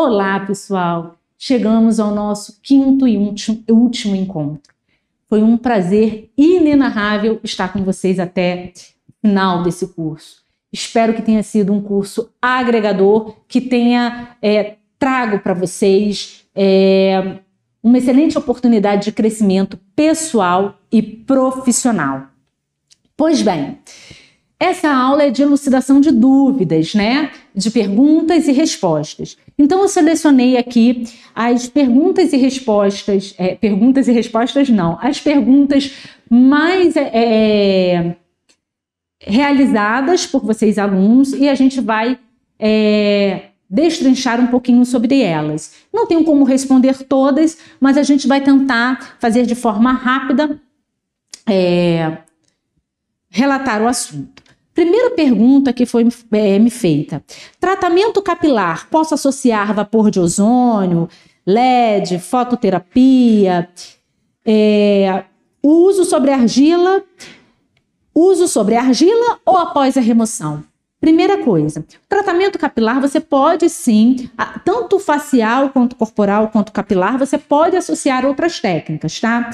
Olá, pessoal! Chegamos ao nosso quinto e último encontro. Foi um prazer inenarrável estar com vocês até o final desse curso. Espero que tenha sido um curso agregador, que tenha é, trago para vocês é, uma excelente oportunidade de crescimento pessoal e profissional. Pois bem, essa aula é de elucidação de dúvidas, né? De perguntas e respostas. Então eu selecionei aqui as perguntas e respostas, é, perguntas e respostas não, as perguntas mais é, é, realizadas por vocês alunos e a gente vai é, destrinchar um pouquinho sobre elas. Não tenho como responder todas, mas a gente vai tentar fazer de forma rápida é, relatar o assunto. Primeira pergunta que foi é, me feita: tratamento capilar posso associar vapor de ozônio, LED, fototerapia, é, uso sobre argila, uso sobre argila ou após a remoção? Primeira coisa, tratamento capilar você pode sim, tanto facial quanto corporal quanto capilar, você pode associar outras técnicas, tá?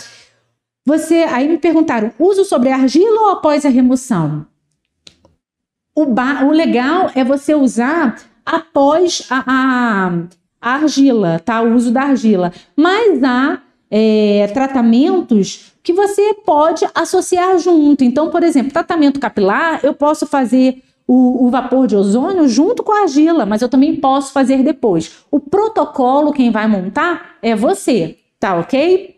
Você aí me perguntaram, uso sobre argila ou após a remoção? O, o legal é você usar após a, a, a, argila, tá? O uso da argila. Mas há é, tratamentos que você pode associar junto. Então, por exemplo, tratamento capilar, eu posso fazer o, o, vapor de ozônio junto com a argila, mas eu também posso fazer depois. O protocolo, quem vai montar é você, tá ok?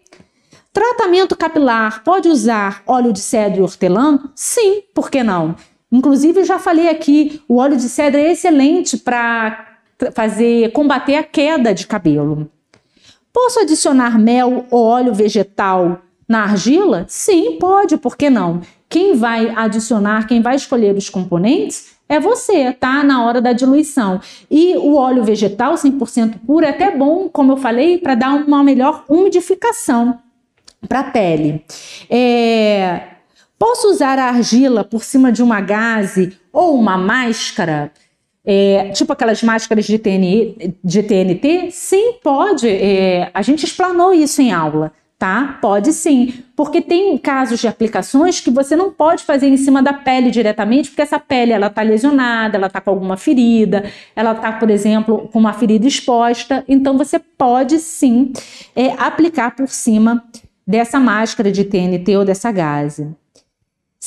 Tratamento capilar, pode usar óleo de cedro e hortelã? Sim, por que não? Inclusive, já falei aqui, o óleo de cedro é excelente para fazer combater a queda de cabelo. Posso adicionar mel ou óleo vegetal na argila? Sim, pode, por que não? Quem vai adicionar, quem vai escolher os componentes é você, tá? Na hora da diluição. E o óleo vegetal 100% puro é até bom, como eu falei, para dar uma melhor umidificação para a pele. É, Posso usar a argila por cima de uma gaze ou uma máscara? É, tipo aquelas máscaras de, de TNT? Sim, pode. É, a gente explanou isso em aula, tá? Pode sim. Porque tem casos de aplicações que você não pode fazer em cima da pele diretamente, porque essa pele ela tá lesionada, ela tá com alguma ferida, ela tá, por exemplo, com uma ferida exposta. Então você pode sim é, aplicar por cima dessa máscara de TNT ou dessa gaze.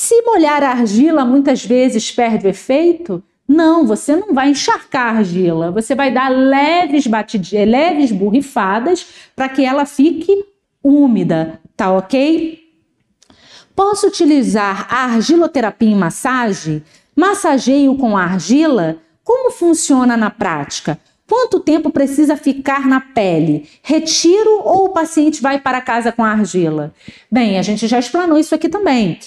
Se molhar a argila muitas vezes perde o efeito, não, você não vai encharcar a argila, você vai dar leves batidinhas, leves borrifadas para que ela fique úmida, tá ok? Posso utilizar a argiloterapia em massagem? Massageio com argila? Como funciona na prática? Quanto tempo precisa ficar na pele? Retiro ou o paciente vai para casa com a argila? Bem, a gente já explanou isso aqui também.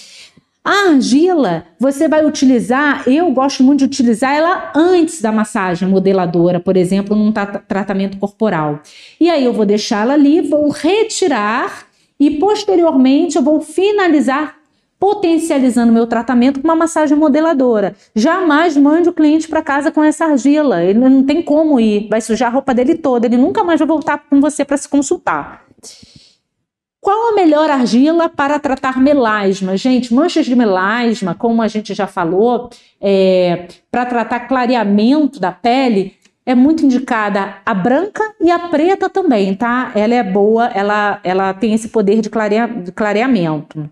A argila, você vai utilizar, eu gosto muito de utilizar ela antes da massagem modeladora, por exemplo, num tratamento corporal. E aí eu vou deixá-la ali, vou retirar e posteriormente eu vou finalizar potencializando meu tratamento com uma massagem modeladora. Jamais mande o cliente para casa com essa argila, ele não tem como ir, vai sujar a roupa dele toda, ele nunca mais vai voltar com você para se consultar. Qual a melhor argila para tratar melasma? Gente, manchas de melasma, como a gente já falou, é, para tratar clareamento da pele, é muito indicada a branca e a preta também, tá? Ela é boa, ela, ela tem esse poder de, clarea, de clareamento.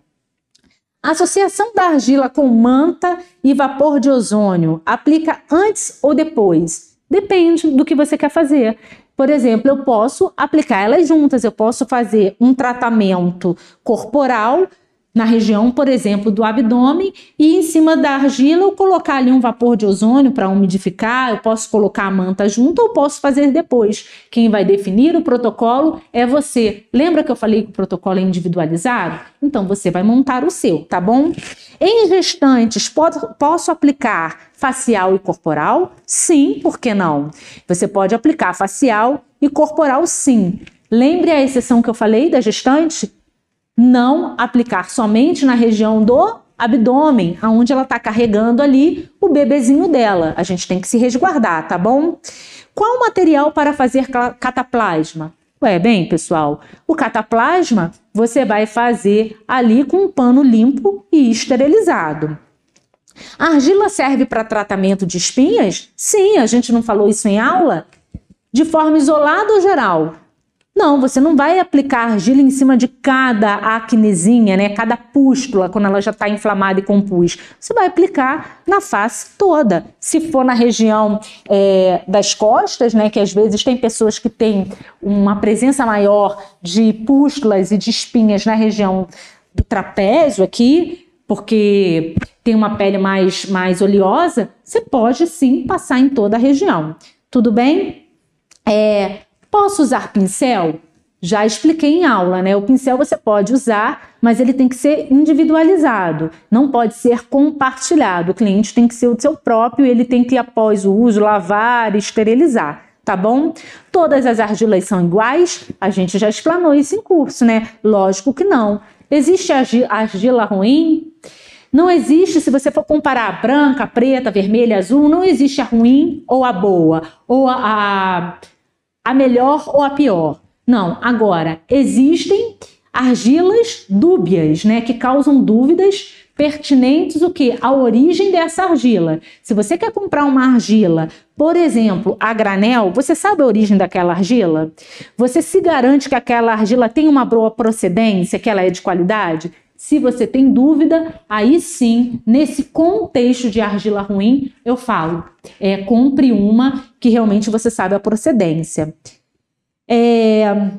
associação da argila com manta e vapor de ozônio aplica antes ou depois? Depende do que você quer fazer. Por exemplo, eu posso aplicar elas juntas, eu posso fazer um tratamento corporal na região, por exemplo, do abdômen e em cima da argila eu colocar ali um vapor de ozônio para umidificar, eu posso colocar a manta junto ou posso fazer depois. Quem vai definir o protocolo é você. Lembra que eu falei que o protocolo é individualizado? Então você vai montar o seu, tá bom? Em gestantes, posso aplicar facial e corporal? Sim, por que não? Você pode aplicar facial e corporal, sim. Lembre a exceção que eu falei da gestante? Não aplicar somente na região do abdômen, aonde ela está carregando ali o bebezinho dela. A gente tem que se resguardar, tá bom? Qual o material para fazer cataplasma? Ué, bem, pessoal, o cataplasma você vai fazer ali com um pano limpo e esterilizado. A argila serve para tratamento de espinhas? Sim, a gente não falou isso em aula? De forma isolada ou geral? Não, você não vai aplicar argila em cima de cada acnezinha, né? Cada pústula, quando ela já está inflamada e compus. Você vai aplicar na face toda. Se for na região é, das costas, né? Que às vezes tem pessoas que têm uma presença maior de pústulas e de espinhas na região do trapézio aqui, porque tem uma pele mais, mais oleosa, você pode sim passar em toda a região. Tudo bem? É, Posso usar pincel? Já expliquei em aula, né? O pincel você pode usar, mas ele tem que ser individualizado, não pode ser compartilhado. O cliente tem que ser o seu próprio ele tem que, após o uso, lavar, esterilizar, tá bom? Todas as argilas são iguais? A gente já explanou isso em curso, né? Lógico que não. Existe argila ruim? Não existe, se você for comparar a branca, a preta, a vermelha, a azul, não existe a ruim ou a boa, ou a, a melhor ou a pior. Não, agora existem argilas dúbias, né, que causam dúvidas pertinentes o que a origem dessa argila. Se você quer comprar uma argila, por exemplo, a granel, você sabe a origem daquela argila? Você se garante que aquela argila tem uma boa procedência, que ela é de qualidade? Se você tem dúvida, aí sim, nesse contexto de argila ruim, eu falo, é, compre uma que realmente você sabe a procedência. É,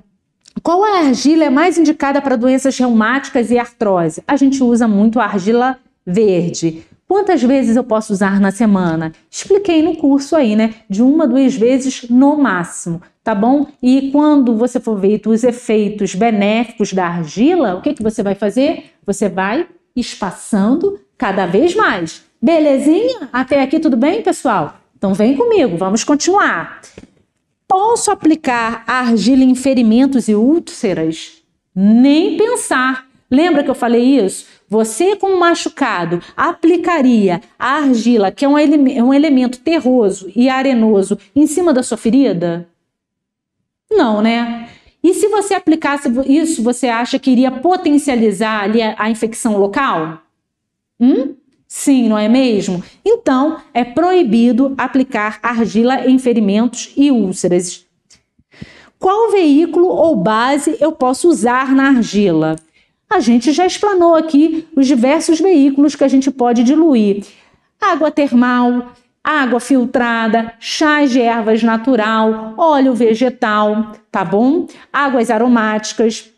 qual a argila é mais indicada para doenças reumáticas e artrose? A gente usa muito a argila verde. Quantas vezes eu posso usar na semana? Expliquei no curso aí, né? De uma, duas vezes no máximo tá bom? E quando você for ver os efeitos benéficos da argila, o que, que você vai fazer? Você vai espaçando cada vez mais. Belezinha? Até aqui tudo bem, pessoal? Então vem comigo, vamos continuar. Posso aplicar argila em ferimentos e úlceras? Nem pensar. Lembra que eu falei isso? Você, como machucado, aplicaria a argila, que é um, ele um elemento terroso e arenoso, em cima da sua ferida? Não, né? E se você aplicasse isso, você acha que iria potencializar ali a, a infecção local? Hum? Sim, não é mesmo? Então, é proibido aplicar argila em ferimentos e úlceras. Qual veículo ou base eu posso usar na argila? A gente já explanou aqui os diversos veículos que a gente pode diluir: água termal, água filtrada, chás de ervas natural, óleo vegetal, tá bom? Águas aromáticas.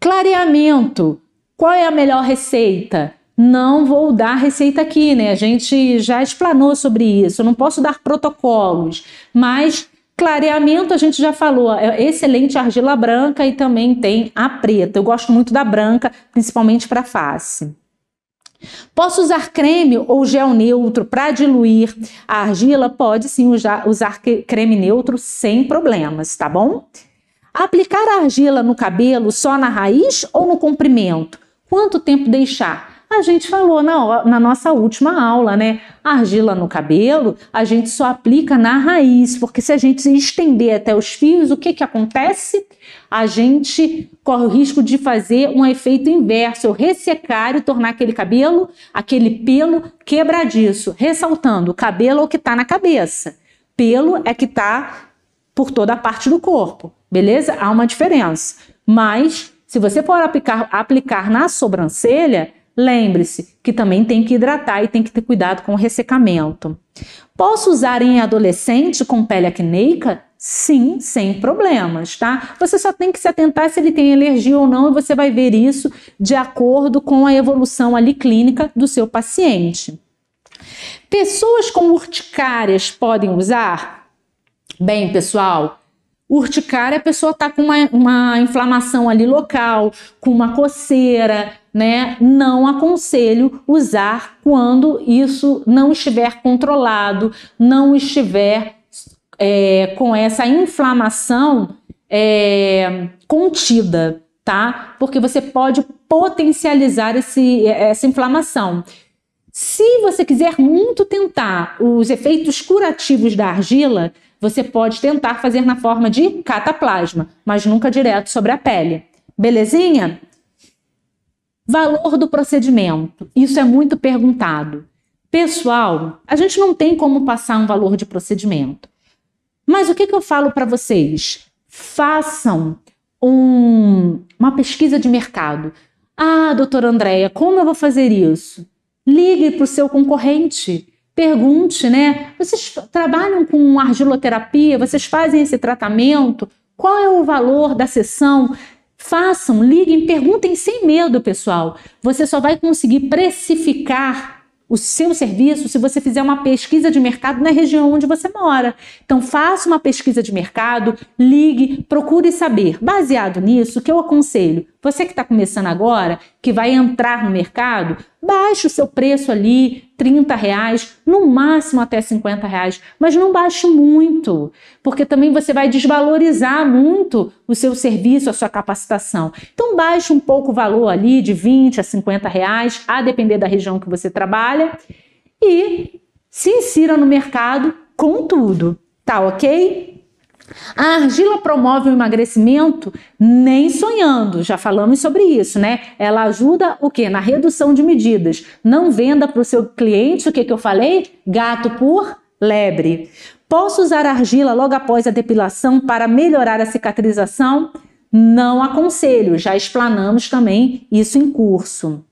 Clareamento. Qual é a melhor receita? Não vou dar receita aqui, né? A gente já explanou sobre isso. Não posso dar protocolos, mas clareamento a gente já falou. É excelente argila branca e também tem a preta. Eu gosto muito da branca, principalmente para face. Posso usar creme ou gel neutro para diluir a argila? Pode sim usar, usar creme neutro sem problemas, tá bom? Aplicar a argila no cabelo só na raiz ou no comprimento? Quanto tempo deixar? A gente falou na, na nossa última aula, né? argila no cabelo, a gente só aplica na raiz, porque se a gente estender até os fios, o que que acontece? A gente corre o risco de fazer um efeito inverso, ressecar e tornar aquele cabelo, aquele pelo quebradiço. Ressaltando, o cabelo é o que está na cabeça, pelo é que está por toda a parte do corpo, beleza? Há uma diferença. Mas, se você for aplicar, aplicar na sobrancelha, Lembre-se que também tem que hidratar e tem que ter cuidado com o ressecamento. Posso usar em adolescente com pele acneica? Sim, sem problemas, tá? Você só tem que se atentar se ele tem alergia ou não e você vai ver isso de acordo com a evolução ali clínica do seu paciente. Pessoas com urticárias podem usar? Bem, pessoal, urticária a pessoa está com uma, uma inflamação ali local, com uma coceira, né, não aconselho usar quando isso não estiver controlado, não estiver é, com essa inflamação é, contida, tá? Porque você pode potencializar esse, essa inflamação. Se você quiser muito tentar os efeitos curativos da argila, você pode tentar fazer na forma de cataplasma, mas nunca direto sobre a pele. Belezinha? Valor do procedimento. Isso é muito perguntado. Pessoal, a gente não tem como passar um valor de procedimento. Mas o que, que eu falo para vocês? Façam um, uma pesquisa de mercado. Ah, doutora Andréia, como eu vou fazer isso? Ligue para o seu concorrente. Pergunte, né? Vocês trabalham com argiloterapia? Vocês fazem esse tratamento? Qual é o valor da sessão? Façam, liguem, perguntem sem medo, pessoal. Você só vai conseguir precificar o seu serviço se você fizer uma pesquisa de mercado na região onde você mora. Então, faça uma pesquisa de mercado, ligue, procure saber. Baseado nisso, que eu aconselho? Você que está começando agora, que vai entrar no mercado, baixe o seu preço ali, 30 reais, no máximo até 50 reais, mas não baixe muito, porque também você vai desvalorizar muito o seu serviço, a sua capacitação. Então baixe um pouco o valor ali de 20 a 50 reais, a depender da região que você trabalha, e se insira no mercado com tudo, tá ok? A argila promove o emagrecimento nem sonhando, já falamos sobre isso, né? Ela ajuda o que? Na redução de medidas. Não venda para o seu cliente o que, que eu falei? Gato por lebre. Posso usar argila logo após a depilação para melhorar a cicatrização? Não aconselho, já explanamos também isso em curso.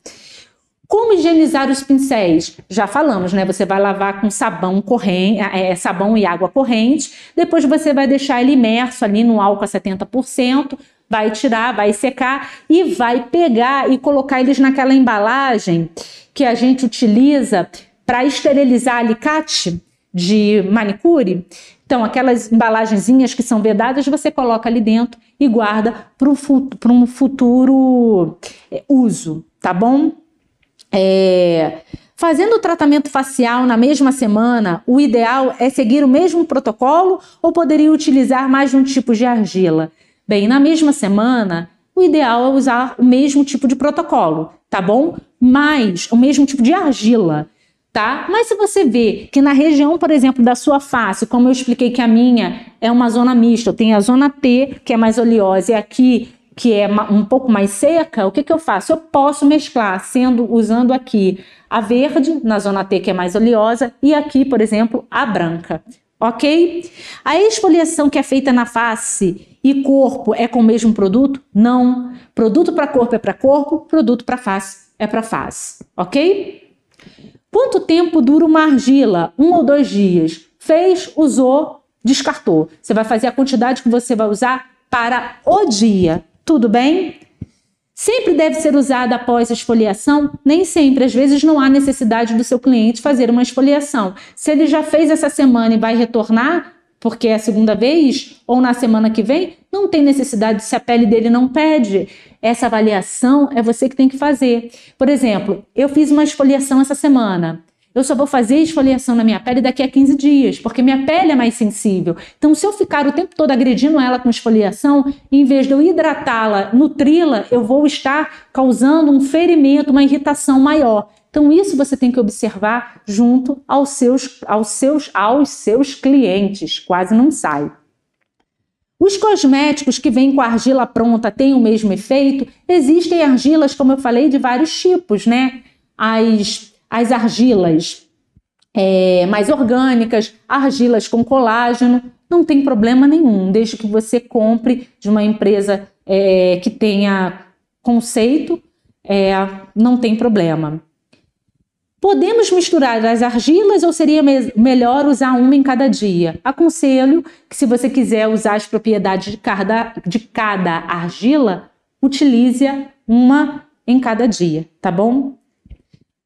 Como higienizar os pincéis? Já falamos, né? Você vai lavar com sabão corrente, é, é, sabão e água corrente, depois você vai deixar ele imerso ali no álcool a 70%, vai tirar, vai secar e vai pegar e colocar eles naquela embalagem que a gente utiliza para esterilizar alicate de manicure. Então, aquelas embalagenzinhas que são vedadas, você coloca ali dentro e guarda para um futuro é, uso, tá bom? É, fazendo o tratamento facial na mesma semana, o ideal é seguir o mesmo protocolo ou poderia utilizar mais de um tipo de argila? Bem, na mesma semana, o ideal é usar o mesmo tipo de protocolo, tá bom? Mas o mesmo tipo de argila, tá? Mas se você vê que na região, por exemplo, da sua face, como eu expliquei que a minha é uma zona mista, eu tenho a zona T, que é mais oleosa, e aqui que é um pouco mais seca, o que, que eu faço? Eu posso mesclar, sendo usando aqui a verde, na zona T, que é mais oleosa, e aqui, por exemplo, a branca. Ok? A exfoliação que é feita na face e corpo é com o mesmo produto? Não. Produto para corpo é para corpo, produto para face é para face. Ok? Quanto tempo dura uma argila? Um ou dois dias. Fez, usou, descartou. Você vai fazer a quantidade que você vai usar para o dia. Tudo bem? Sempre deve ser usada após a esfoliação? Nem sempre. Às vezes não há necessidade do seu cliente fazer uma esfoliação. Se ele já fez essa semana e vai retornar, porque é a segunda vez, ou na semana que vem, não tem necessidade se a pele dele não pede. Essa avaliação é você que tem que fazer. Por exemplo, eu fiz uma esfoliação essa semana eu só vou fazer esfoliação na minha pele daqui a 15 dias, porque minha pele é mais sensível. Então, se eu ficar o tempo todo agredindo ela com esfoliação, em vez de eu hidratá-la, nutri-la, eu vou estar causando um ferimento, uma irritação maior. Então, isso você tem que observar junto aos seus, aos seus, aos seus clientes. Quase não sai. Os cosméticos que vêm com argila pronta têm o mesmo efeito? Existem argilas, como eu falei, de vários tipos, né? As as argilas é, mais orgânicas, argilas com colágeno, não tem problema nenhum, desde que você compre de uma empresa é, que tenha conceito, é, não tem problema. Podemos misturar as argilas ou seria me melhor usar uma em cada dia? Aconselho que, se você quiser usar as propriedades de cada, de cada argila, utilize uma em cada dia, tá bom?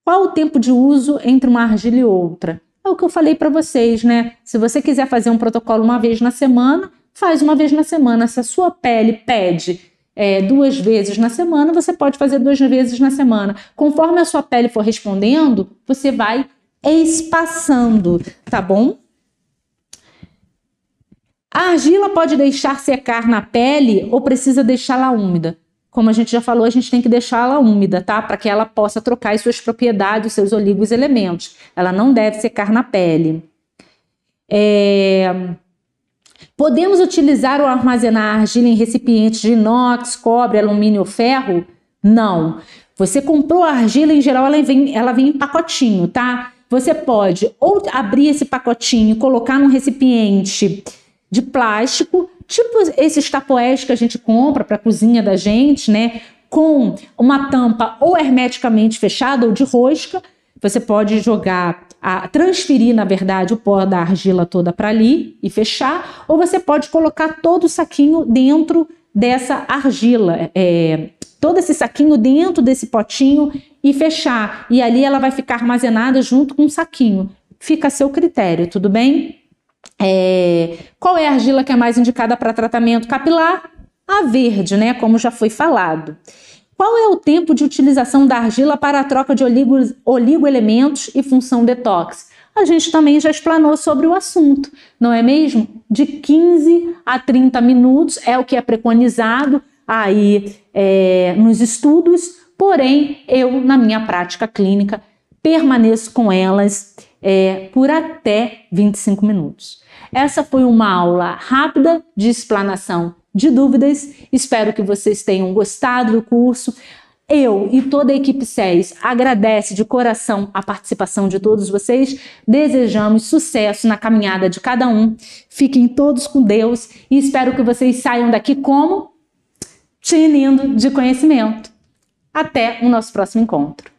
Qual o tempo de uso entre uma argila e outra? É o que eu falei para vocês, né? Se você quiser fazer um protocolo uma vez na semana, faz uma vez na semana. Se a sua pele pede é, duas vezes na semana, você pode fazer duas vezes na semana. Conforme a sua pele for respondendo, você vai espaçando, tá bom? A argila pode deixar secar na pele ou precisa deixá-la úmida? Como a gente já falou, a gente tem que deixá-la úmida, tá? Para que ela possa trocar as suas propriedades, os seus olivos elementos. Ela não deve secar na pele. É... Podemos utilizar ou armazenar argila em recipientes de inox, cobre, alumínio ou ferro? Não. Você comprou a argila, em geral, ela vem, ela vem em pacotinho, tá? Você pode ou abrir esse pacotinho, colocar num recipiente de plástico, tipo esses tapoés que a gente compra para a cozinha da gente, né? Com uma tampa ou hermeticamente fechada ou de rosca. Você pode jogar, a, transferir, na verdade, o pó da argila toda para ali e fechar, ou você pode colocar todo o saquinho dentro dessa argila, é, todo esse saquinho dentro desse potinho e fechar. E ali ela vai ficar armazenada junto com o saquinho. Fica a seu critério, tudo bem? É, qual é a argila que é mais indicada para tratamento capilar? A verde, né? Como já foi falado. Qual é o tempo de utilização da argila para a troca de oligoelementos e função detox? A gente também já explanou sobre o assunto, não é mesmo? De 15 a 30 minutos é o que é preconizado aí é, nos estudos, porém, eu, na minha prática clínica, permaneço com elas é, por até 25 minutos. Essa foi uma aula rápida de explanação de dúvidas. Espero que vocês tenham gostado do curso. Eu e toda a equipe SES agradece de coração a participação de todos vocês. Desejamos sucesso na caminhada de cada um. Fiquem todos com Deus e espero que vocês saiam daqui como tinindo de conhecimento. Até o nosso próximo encontro.